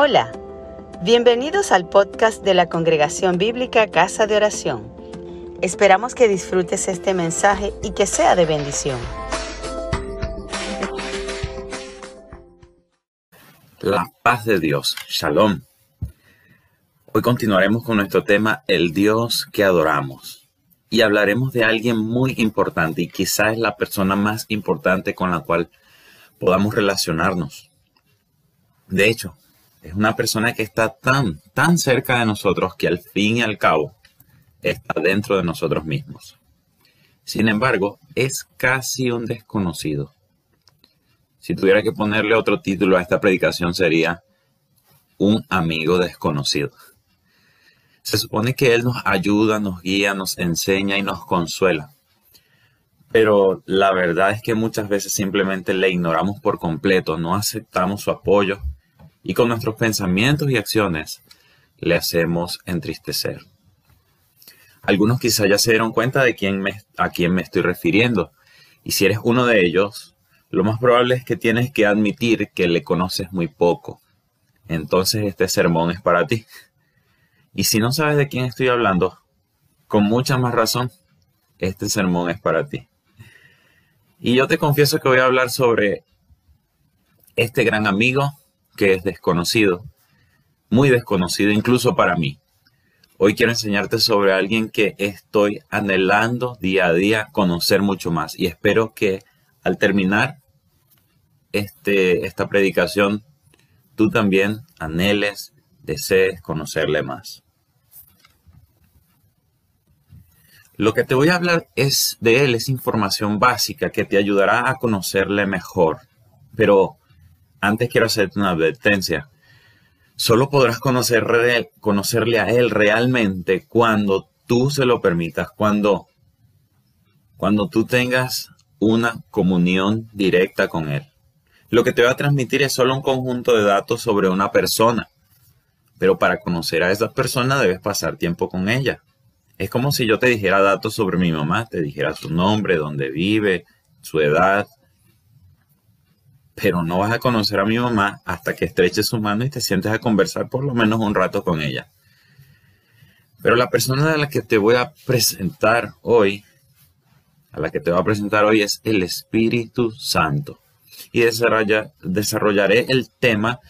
Hola, bienvenidos al podcast de la Congregación Bíblica Casa de Oración. Esperamos que disfrutes este mensaje y que sea de bendición. La paz de Dios, Shalom. Hoy continuaremos con nuestro tema El Dios que adoramos y hablaremos de alguien muy importante y quizás es la persona más importante con la cual podamos relacionarnos. De hecho, es una persona que está tan, tan cerca de nosotros que al fin y al cabo está dentro de nosotros mismos. Sin embargo, es casi un desconocido. Si tuviera que ponerle otro título a esta predicación sería Un amigo desconocido. Se supone que Él nos ayuda, nos guía, nos enseña y nos consuela. Pero la verdad es que muchas veces simplemente le ignoramos por completo, no aceptamos su apoyo y con nuestros pensamientos y acciones le hacemos entristecer. Algunos quizá ya se dieron cuenta de quién me, a quién me estoy refiriendo, y si eres uno de ellos, lo más probable es que tienes que admitir que le conoces muy poco. Entonces este sermón es para ti. Y si no sabes de quién estoy hablando, con mucha más razón, este sermón es para ti. Y yo te confieso que voy a hablar sobre este gran amigo que es desconocido, muy desconocido incluso para mí. Hoy quiero enseñarte sobre alguien que estoy anhelando día a día conocer mucho más y espero que al terminar este, esta predicación tú también anheles, desees conocerle más. Lo que te voy a hablar es de él, es información básica que te ayudará a conocerle mejor. Pero antes quiero hacerte una advertencia. Solo podrás conocerle, conocerle a Él realmente cuando tú se lo permitas, cuando, cuando tú tengas una comunión directa con Él. Lo que te va a transmitir es solo un conjunto de datos sobre una persona. Pero para conocer a esa persona debes pasar tiempo con ella. Es como si yo te dijera datos sobre mi mamá, te dijera su nombre, dónde vive, su edad, pero no vas a conocer a mi mamá hasta que estreches su mano y te sientes a conversar por lo menos un rato con ella. Pero la persona a la que te voy a presentar hoy, a la que te voy a presentar hoy es el Espíritu Santo. Y desarrollaré el tema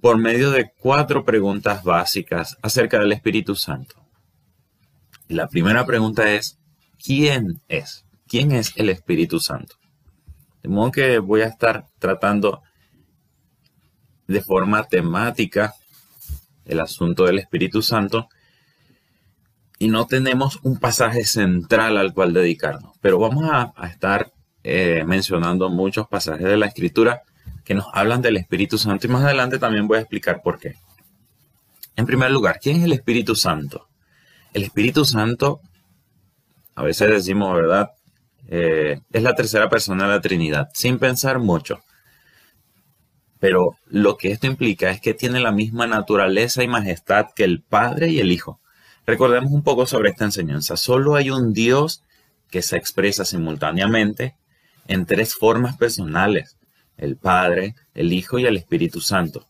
por medio de cuatro preguntas básicas acerca del Espíritu Santo. La primera pregunta es, ¿quién es? ¿Quién es el Espíritu Santo? De modo que voy a estar tratando de forma temática el asunto del Espíritu Santo y no tenemos un pasaje central al cual dedicarnos, pero vamos a, estar eh, mencionando muchos pasajes de la Escritura que nos hablan del Espíritu Santo y más adelante también voy a explicar por qué. En primer lugar, ¿quién es el Espíritu Santo? El Espíritu Santo, a veces decimos, ¿verdad? Eh, es la tercera persona de la Trinidad, sin pensar mucho. Pero lo que esto implica es que tiene la misma naturaleza y majestad que el Padre y el Hijo. Recordemos un poco sobre esta enseñanza. Solo hay un Dios que se expresa simultáneamente en tres formas personales, el Padre, el Hijo y el Espíritu Santo.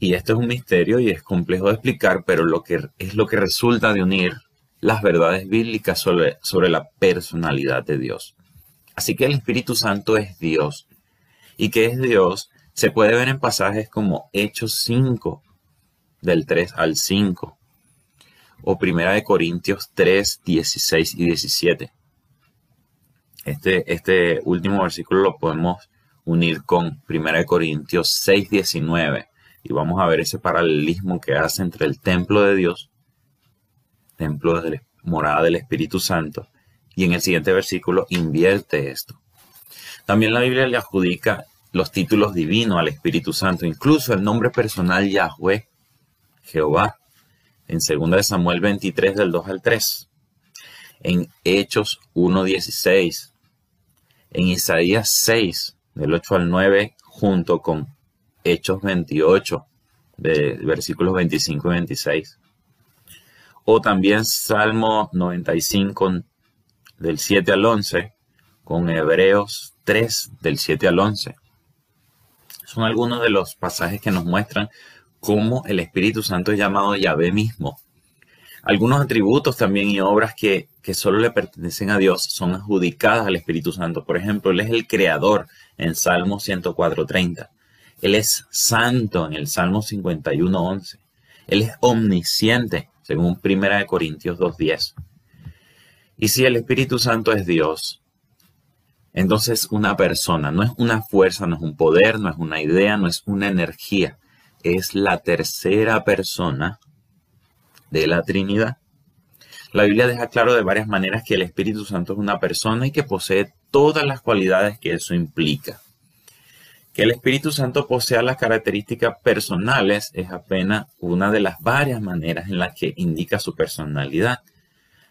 Y esto es un misterio y es complejo de explicar, pero lo que es lo que resulta de unir las verdades bíblicas sobre, sobre la personalidad de Dios. Así que el Espíritu Santo es Dios. Y que es Dios se puede ver en pasajes como Hechos 5, del 3 al 5, o Primera de Corintios 3, 16 y 17. Este, este último versículo lo podemos unir con Primera de Corintios 6, 19, y vamos a ver ese paralelismo que hace entre el templo de Dios templo de la morada del Espíritu Santo. Y en el siguiente versículo invierte esto. También la Biblia le adjudica los títulos divinos al Espíritu Santo, incluso el nombre personal Yahweh, Jehová, en 2 Samuel 23 del 2 al 3, en Hechos 1.16, en Isaías 6 del 8 al 9, junto con Hechos 28 de versículos 25 y 26 o también Salmo 95 del 7 al 11, con Hebreos 3 del 7 al 11. Son algunos de los pasajes que nos muestran cómo el Espíritu Santo es llamado Yahvé mismo. Algunos atributos también y obras que, que solo le pertenecen a Dios son adjudicadas al Espíritu Santo. Por ejemplo, Él es el creador en Salmo 104.30. Él es santo en el Salmo 51.11. Él es omnisciente, según 1 Corintios 2.10. Y si el Espíritu Santo es Dios, entonces una persona, no es una fuerza, no es un poder, no es una idea, no es una energía, es la tercera persona de la Trinidad. La Biblia deja claro de varias maneras que el Espíritu Santo es una persona y que posee todas las cualidades que eso implica. Que el Espíritu Santo posea las características personales es apenas una de las varias maneras en las que indica su personalidad.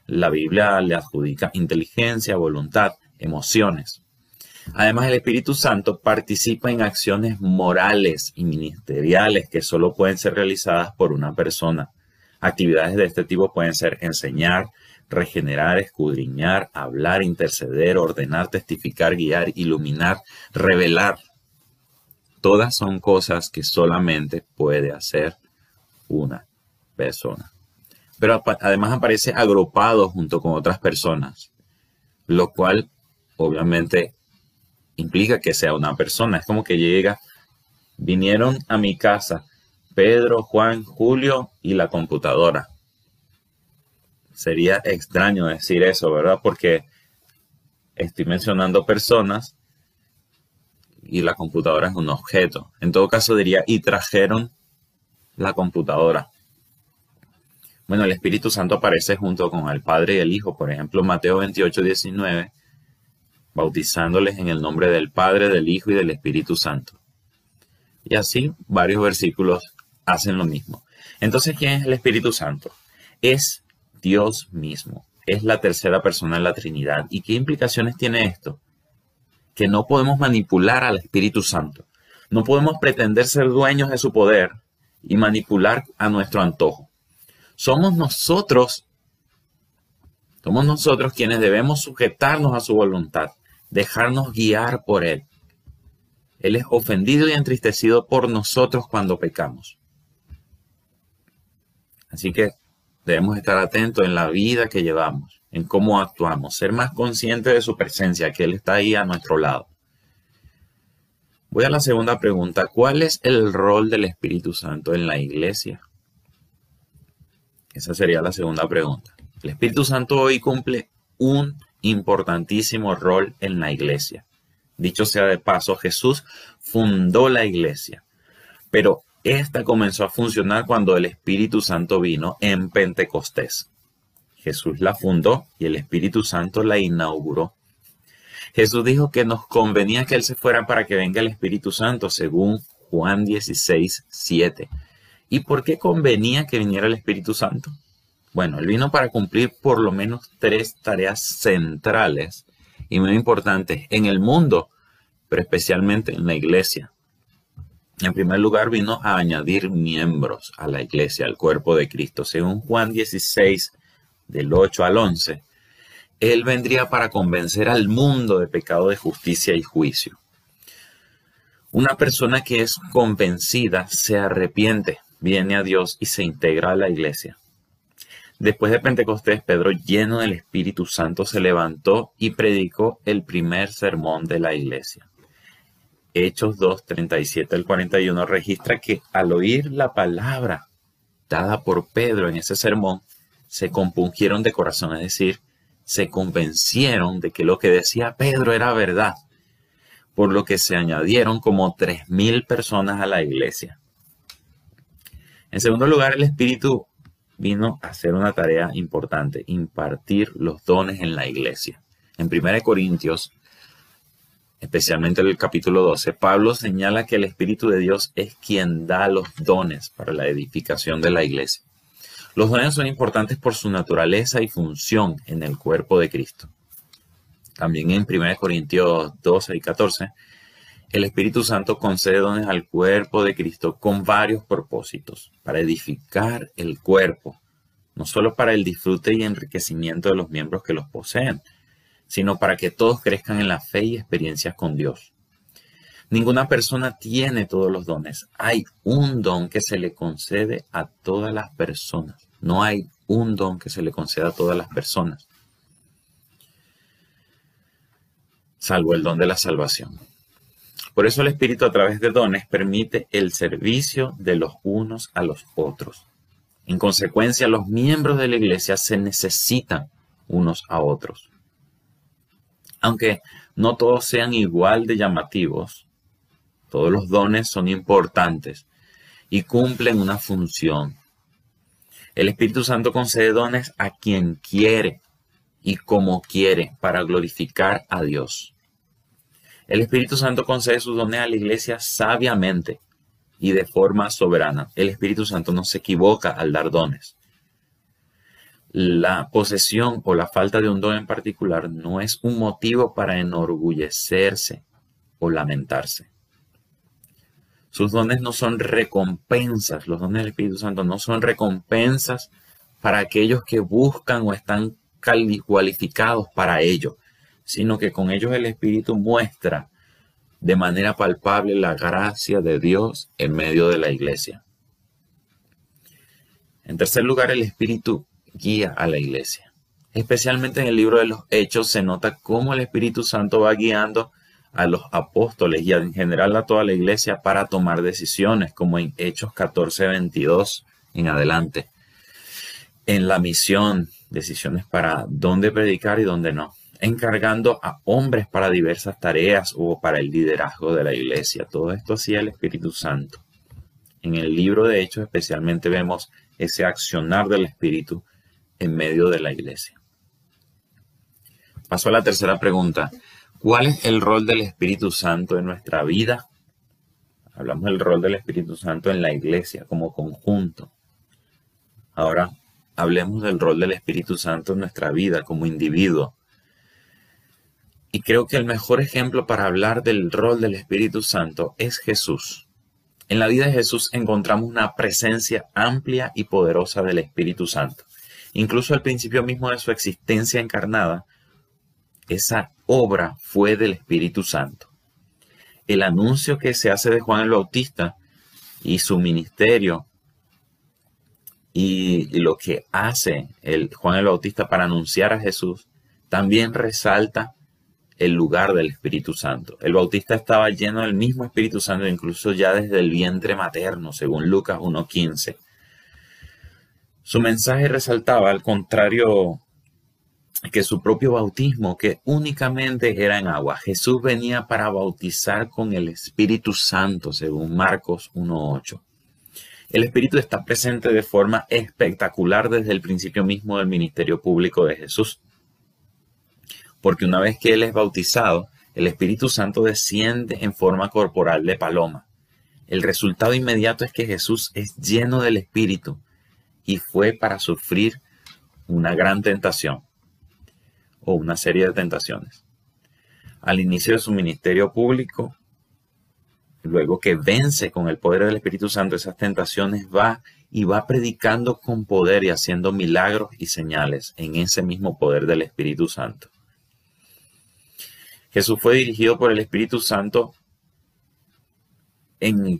La Biblia le adjudica inteligencia, voluntad, emociones. Además, el Espíritu Santo participa en acciones morales y ministeriales que solo pueden ser realizadas por una persona. Actividades de este tipo pueden ser enseñar, regenerar, escudriñar, hablar, interceder, ordenar, testificar, guiar, iluminar, revelar. Todas son cosas que solamente puede hacer una persona. Pero además aparece agrupado junto con otras personas, lo cual obviamente implica que sea una persona. Es como que llega, vinieron a mi casa Pedro, Juan, Julio y la computadora. Sería extraño decir eso, ¿verdad? Porque estoy mencionando personas y la computadora es un objeto. En todo caso diría, y trajeron la computadora. Bueno, el Espíritu Santo aparece junto con el Padre y el Hijo. Por ejemplo, Mateo 28, 19 bautizándoles en el nombre del Padre, del Hijo y del Espíritu Santo. Y así varios versículos hacen lo mismo. Entonces, ¿quién es el Espíritu Santo? Es Dios mismo. Es la tercera persona de la Trinidad. ¿Y qué implicaciones tiene esto? Que no podemos manipular al Espíritu Santo. No podemos pretender ser dueños de su poder y manipular a nuestro antojo. Somos nosotros, somos nosotros quienes debemos sujetarnos a su voluntad dejarnos guiar por Él. Él es ofendido y entristecido por nosotros cuando pecamos. Así que debemos estar atentos en la vida que llevamos, en cómo actuamos, ser más conscientes de su presencia, que Él está ahí a nuestro lado. Voy a la segunda pregunta. ¿Cuál es el rol del Espíritu Santo en la iglesia? Esa sería la segunda pregunta. El Espíritu Santo hoy cumple un importantísimo rol en la iglesia. Dicho sea de paso, Jesús fundó la iglesia, pero esta comenzó a funcionar cuando el Espíritu Santo vino en Pentecostés. Jesús la fundó y el Espíritu Santo la inauguró. Jesús dijo que nos convenía que Él se fuera para que venga el Espíritu Santo, según Juan 16, 7. ¿Y por qué convenía que viniera el Espíritu Santo? Bueno, él vino para cumplir por lo menos tres tareas centrales y muy importantes en el mundo, pero especialmente en la iglesia. En primer lugar, vino a añadir miembros a la iglesia, al cuerpo de Cristo. Según Juan 16, del 8 al 11, Él vendría para convencer al mundo de pecado, de justicia y juicio. Una persona que es convencida se arrepiente, viene a Dios y se integra a la iglesia. Después de Pentecostés, Pedro, lleno del Espíritu Santo, se levantó y predicó el primer sermón de la iglesia. Hechos 2, 37 al 41 registra que al oír la palabra dada por Pedro en ese sermón, se compungieron de corazón, es decir, se convencieron de que lo que decía Pedro era verdad, por lo que se añadieron como tres mil personas a la iglesia. En segundo lugar, el Espíritu vino a hacer una tarea importante, impartir los dones en la iglesia. En 1 Corintios, especialmente en el capítulo 12, Pablo señala que el Espíritu de Dios es quien da los dones para la edificación de la iglesia. Los dones son importantes por su naturaleza y función en el cuerpo de Cristo. También en 1 Corintios 12 y 14, el Espíritu Santo concede dones al cuerpo de Cristo con varios propósitos, para edificar el cuerpo, no solo para el disfrute y enriquecimiento de los miembros que los poseen, sino para que todos crezcan en la fe y experiencias con Dios. Ninguna persona tiene todos los dones. Hay un don que se le concede a todas las personas. No hay un don que se le conceda a todas las personas. Salvo el don de la salvación. Por eso el Espíritu a través de dones permite el servicio de los unos a los otros. En consecuencia, los miembros de la iglesia se necesitan unos a otros. Aunque no todos sean igual de llamativos, todos los dones son importantes y cumplen una función. El Espíritu Santo concede dones a quien quiere y como quiere para glorificar a Dios. El Espíritu Santo concede sus dones a la iglesia sabiamente y de forma soberana. El Espíritu Santo no se equivoca al dar dones. La posesión o la falta de un don en particular no es un motivo para enorgullecerse o lamentarse. Sus dones no son recompensas, los dones del Espíritu Santo no son recompensas para aquellos que buscan o están cualificados para ello sino que con ellos el Espíritu muestra de manera palpable la gracia de Dios en medio de la iglesia. En tercer lugar, el Espíritu guía a la iglesia. Especialmente en el libro de los Hechos se nota cómo el Espíritu Santo va guiando a los apóstoles y en general a toda la iglesia para tomar decisiones, como en Hechos 14, 22 en adelante. En la misión, decisiones para dónde predicar y dónde no encargando a hombres para diversas tareas o para el liderazgo de la iglesia. Todo esto hacía el Espíritu Santo. En el libro de Hechos especialmente vemos ese accionar del Espíritu en medio de la iglesia. Paso a la tercera pregunta. ¿Cuál es el rol del Espíritu Santo en nuestra vida? Hablamos del rol del Espíritu Santo en la iglesia como conjunto. Ahora hablemos del rol del Espíritu Santo en nuestra vida como individuo y creo que el mejor ejemplo para hablar del rol del Espíritu Santo es Jesús. En la vida de Jesús encontramos una presencia amplia y poderosa del Espíritu Santo. Incluso al principio mismo de su existencia encarnada, esa obra fue del Espíritu Santo. El anuncio que se hace de Juan el Bautista y su ministerio y lo que hace Juan el Bautista para anunciar a Jesús también resalta el lugar del Espíritu Santo. El Bautista estaba lleno del mismo Espíritu Santo, incluso ya desde el vientre materno, según Lucas 1.15. Su mensaje resaltaba, al contrario que su propio bautismo, que únicamente era en agua. Jesús venía para bautizar con el Espíritu Santo, según Marcos 1.8. El Espíritu está presente de forma espectacular desde el principio mismo del ministerio público de Jesús porque una vez que Él es bautizado, el Espíritu Santo desciende en forma corporal de paloma. El resultado inmediato es que Jesús es lleno del Espíritu y fue para sufrir una gran tentación o una serie de tentaciones. Al inicio de su ministerio público, luego que vence con el poder del Espíritu Santo esas tentaciones, va y va predicando con poder y haciendo milagros y señales en ese mismo poder del Espíritu Santo. Jesús fue dirigido por el Espíritu Santo en,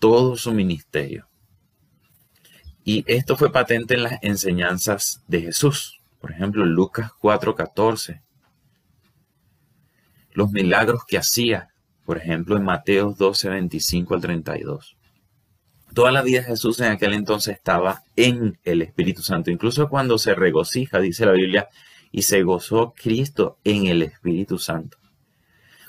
todo su ministerio. Y esto fue patente en las enseñanzas de Jesús. Por ejemplo, Lucas 4:14. Los milagros que hacía, por ejemplo, en Mateo 12, 25 al 32. Toda la vida Jesús en aquel entonces estaba en el Espíritu Santo. Incluso cuando se regocija, dice la Biblia, y se gozó Cristo en el Espíritu Santo.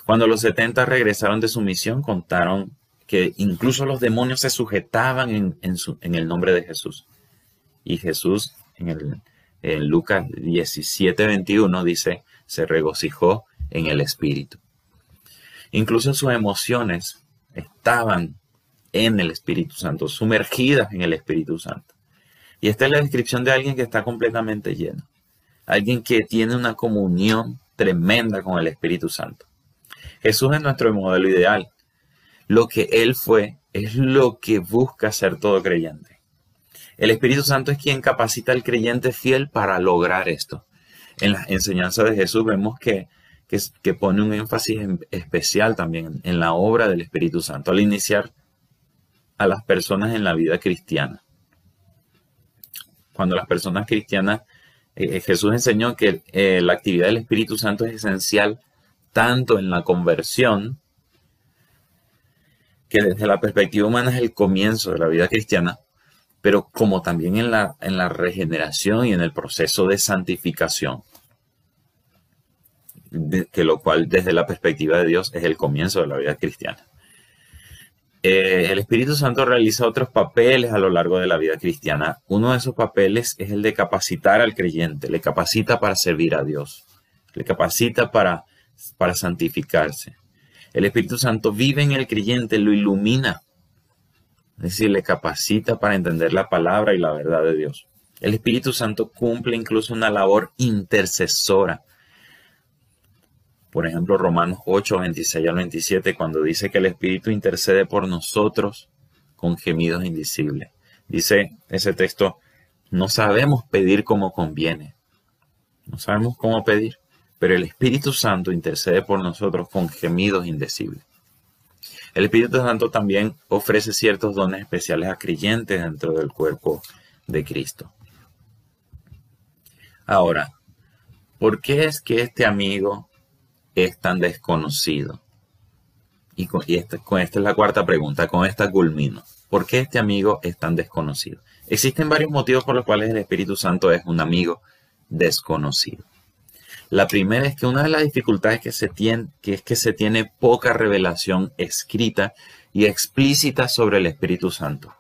Cuando los 70 regresaron de su misión, contaron que incluso los demonios se sujetaban en, el nombre de Jesús. Y Jesús, en, el, en Lucas 17, 21, dice, se regocijó en el Espíritu. Incluso sus emociones estaban en el Espíritu Santo, sumergidas en el Espíritu Santo. Y esta es la descripción de alguien que está completamente lleno. Alguien que tiene una comunión tremenda con el Espíritu Santo. Jesús es nuestro modelo ideal. Lo que Él fue es lo que busca ser todo creyente. El Espíritu Santo es quien capacita al creyente fiel para lograr esto. En las enseñanzas de Jesús vemos que, que, pone un énfasis especial también en la obra del Espíritu Santo al iniciar a las personas en la vida cristiana. Cuando las personas cristianas, eh, eh, Jesús enseñó que eh, la actividad del Espíritu Santo es esencial tanto en la conversión, que desde la perspectiva humana es el comienzo de la vida cristiana, pero como también en la, en la regeneración y en el proceso de santificación que lo cual desde la perspectiva de Dios es el comienzo de la vida cristiana. Eh, el Espíritu Santo realiza otros papeles a lo largo de la vida cristiana. Uno de esos papeles es el de capacitar al creyente, le capacita para servir a Dios, le capacita para, para santificarse. El Espíritu Santo vive en el creyente, lo ilumina, es decir, le capacita para entender la palabra y la verdad de Dios. El Espíritu Santo cumple incluso una labor intercesora por ejemplo, Romanos 8, 26 al 27, cuando dice que el Espíritu intercede por nosotros con gemidos indicibles. Dice ese texto, no sabemos pedir como conviene. No sabemos cómo pedir, pero el Espíritu Santo intercede por nosotros con gemidos indecibles. El Espíritu Santo también ofrece ciertos dones especiales a creyentes dentro del cuerpo de Cristo. Ahora, ¿por qué es que este amigo es tan desconocido? Y, con, esta, es la cuarta pregunta, con esta culmino. ¿Por qué este amigo es tan desconocido? Existen varios motivos por los cuales el Espíritu Santo es un amigo desconocido. La primera es que una de las dificultades que se tiene, que es que se tiene poca revelación escrita y explícita sobre el Espíritu Santo.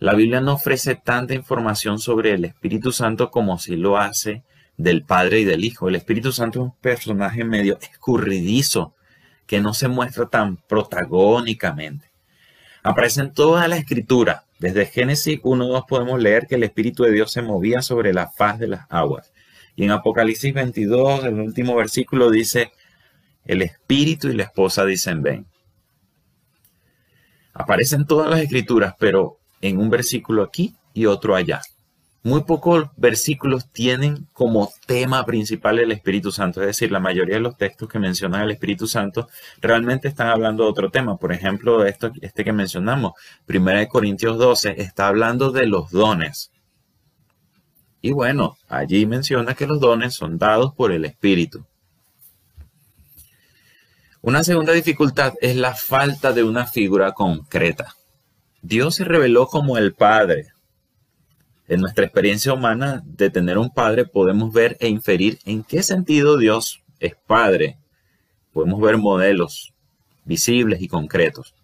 La Biblia no ofrece tanta información sobre el Espíritu Santo como si lo hace del Padre y del Hijo. El Espíritu Santo es un personaje medio escurridizo que no se muestra tan protagónicamente. Aparece en toda la escritura. Desde Génesis 1.2 podemos leer que el Espíritu de Dios se movía sobre la faz de las aguas. Y en Apocalipsis 22, el último versículo dice, el Espíritu y la esposa dicen ven. Aparecen todas las escrituras, pero en un versículo aquí y otro allá muy pocos versículos tienen como tema principal el Espíritu Santo. Es decir, la mayoría de los textos que mencionan el Espíritu Santo realmente están hablando de otro tema. Por ejemplo, esto, este que mencionamos, 1 Corintios 12, está hablando de los dones. Y bueno, allí menciona que los dones son dados por el Espíritu. Una segunda dificultad es la falta de una figura concreta. Dios se reveló como el Padre, en nuestra experiencia humana de tener un padre podemos ver e inferir en qué sentido Dios es padre. Podemos ver modelos visibles y concretos.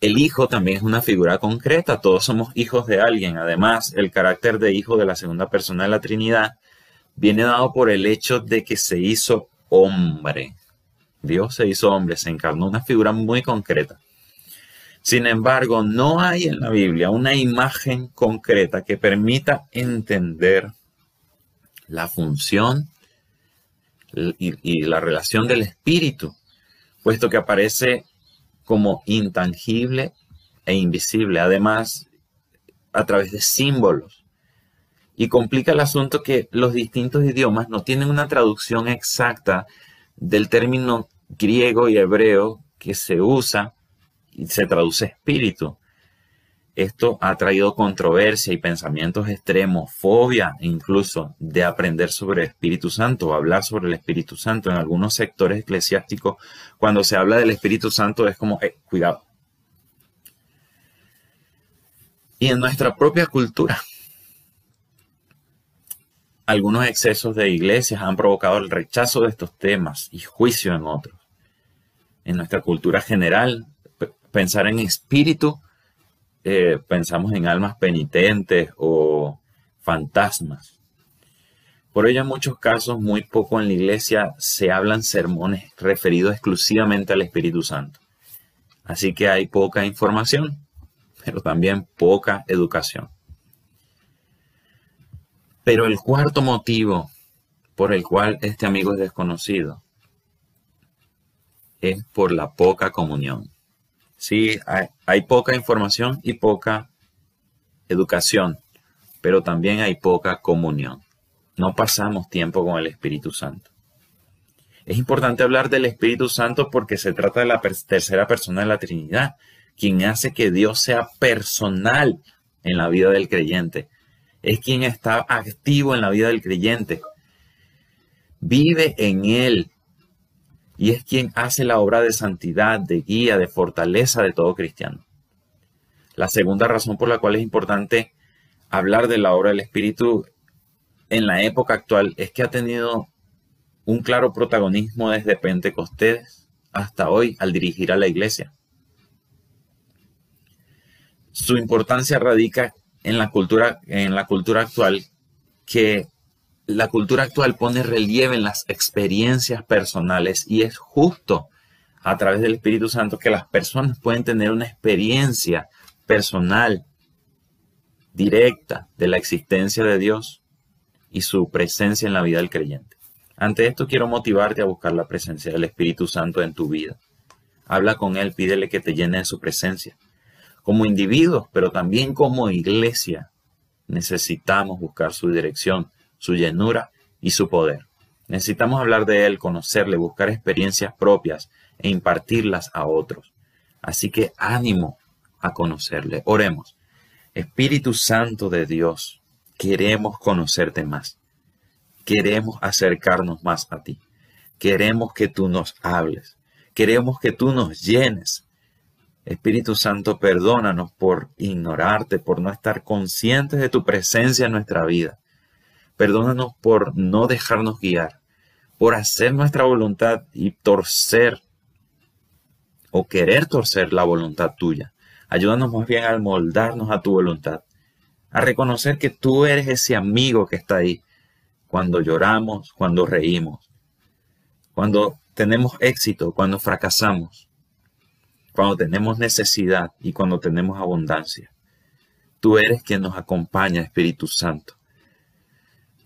El hijo también es una figura concreta, todos somos hijos de alguien. Además, el carácter de hijo de la segunda persona de la Trinidad viene dado por el hecho de que se hizo hombre. Dios se hizo hombre, se encarnó una figura muy concreta. Sin embargo, no hay en la Biblia una imagen concreta que permita entender la función y, la relación del espíritu, puesto que aparece como intangible e invisible, además a través de símbolos. Y complica el asunto que los distintos idiomas no tienen una traducción exacta del término griego y hebreo que se usa y se traduce espíritu. Esto ha traído controversia y pensamientos extremos, fobia incluso de aprender sobre el Espíritu Santo, hablar sobre el Espíritu Santo. En algunos sectores eclesiásticos, cuando se habla del Espíritu Santo es como, eh, cuidado. Y en nuestra propia cultura, algunos excesos de iglesias han provocado el rechazo de estos temas y juicio en otros. En nuestra cultura general, pensar en espíritu, eh, pensamos en almas penitentes o fantasmas. Por ello, en muchos casos, muy poco en la iglesia se hablan sermones referidos exclusivamente al Espíritu Santo. Así que hay poca información, pero también poca educación. Pero el cuarto motivo por el cual este amigo es desconocido es por la poca comunión. Sí, hay, poca información y poca educación, pero también hay poca comunión. No pasamos tiempo con el Espíritu Santo. Es importante hablar del Espíritu Santo porque se trata de la tercera persona de la Trinidad, quien hace que Dios sea personal en la vida del creyente. Es quien está activo en la vida del creyente. Vive en él. Y es quien hace la obra de santidad, de guía, de fortaleza de todo cristiano. La segunda razón por la cual es importante hablar de la obra del Espíritu en la época actual es que ha tenido un claro protagonismo desde Pentecostés hasta hoy al dirigir a la iglesia. Su importancia radica en la cultura, en la cultura actual, que la cultura actual pone relieve en las experiencias personales y es justo a través del Espíritu Santo que las personas pueden tener una experiencia personal, directa de la existencia de Dios y su presencia en la vida del creyente. Ante esto quiero motivarte a buscar la presencia del Espíritu Santo en tu vida. Habla con Él, pídele que te llene de su presencia. Como individuos, pero también como iglesia, necesitamos buscar su dirección, su llenura y su poder. Necesitamos hablar de Él, conocerle, buscar experiencias propias e impartirlas a otros. Así que ánimo a conocerle. Oremos. Espíritu Santo de Dios, queremos conocerte más. Queremos acercarnos más a ti. Queremos que tú nos hables. Queremos que tú nos llenes. Espíritu Santo, perdónanos por ignorarte, por no estar conscientes de tu presencia en nuestra vida. Perdónanos por no dejarnos guiar, por hacer nuestra voluntad y torcer o querer torcer la voluntad tuya. Ayúdanos más bien a moldarnos a tu voluntad, a reconocer que tú eres ese amigo que está ahí, cuando lloramos, cuando reímos, cuando tenemos éxito, cuando fracasamos, cuando tenemos necesidad y cuando tenemos abundancia. Tú eres quien nos acompaña, Espíritu Santo.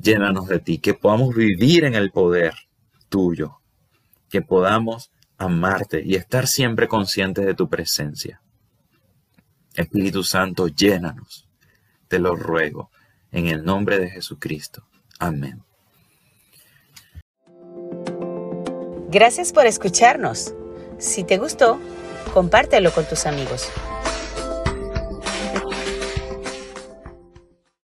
Llénanos de ti, que podamos vivir en el poder tuyo, que podamos amarte y estar siempre conscientes de tu presencia. Espíritu Santo, llénanos. Te lo ruego, en el nombre de Jesucristo. Amén. Gracias por escucharnos. Si te gustó, compártelo con tus amigos.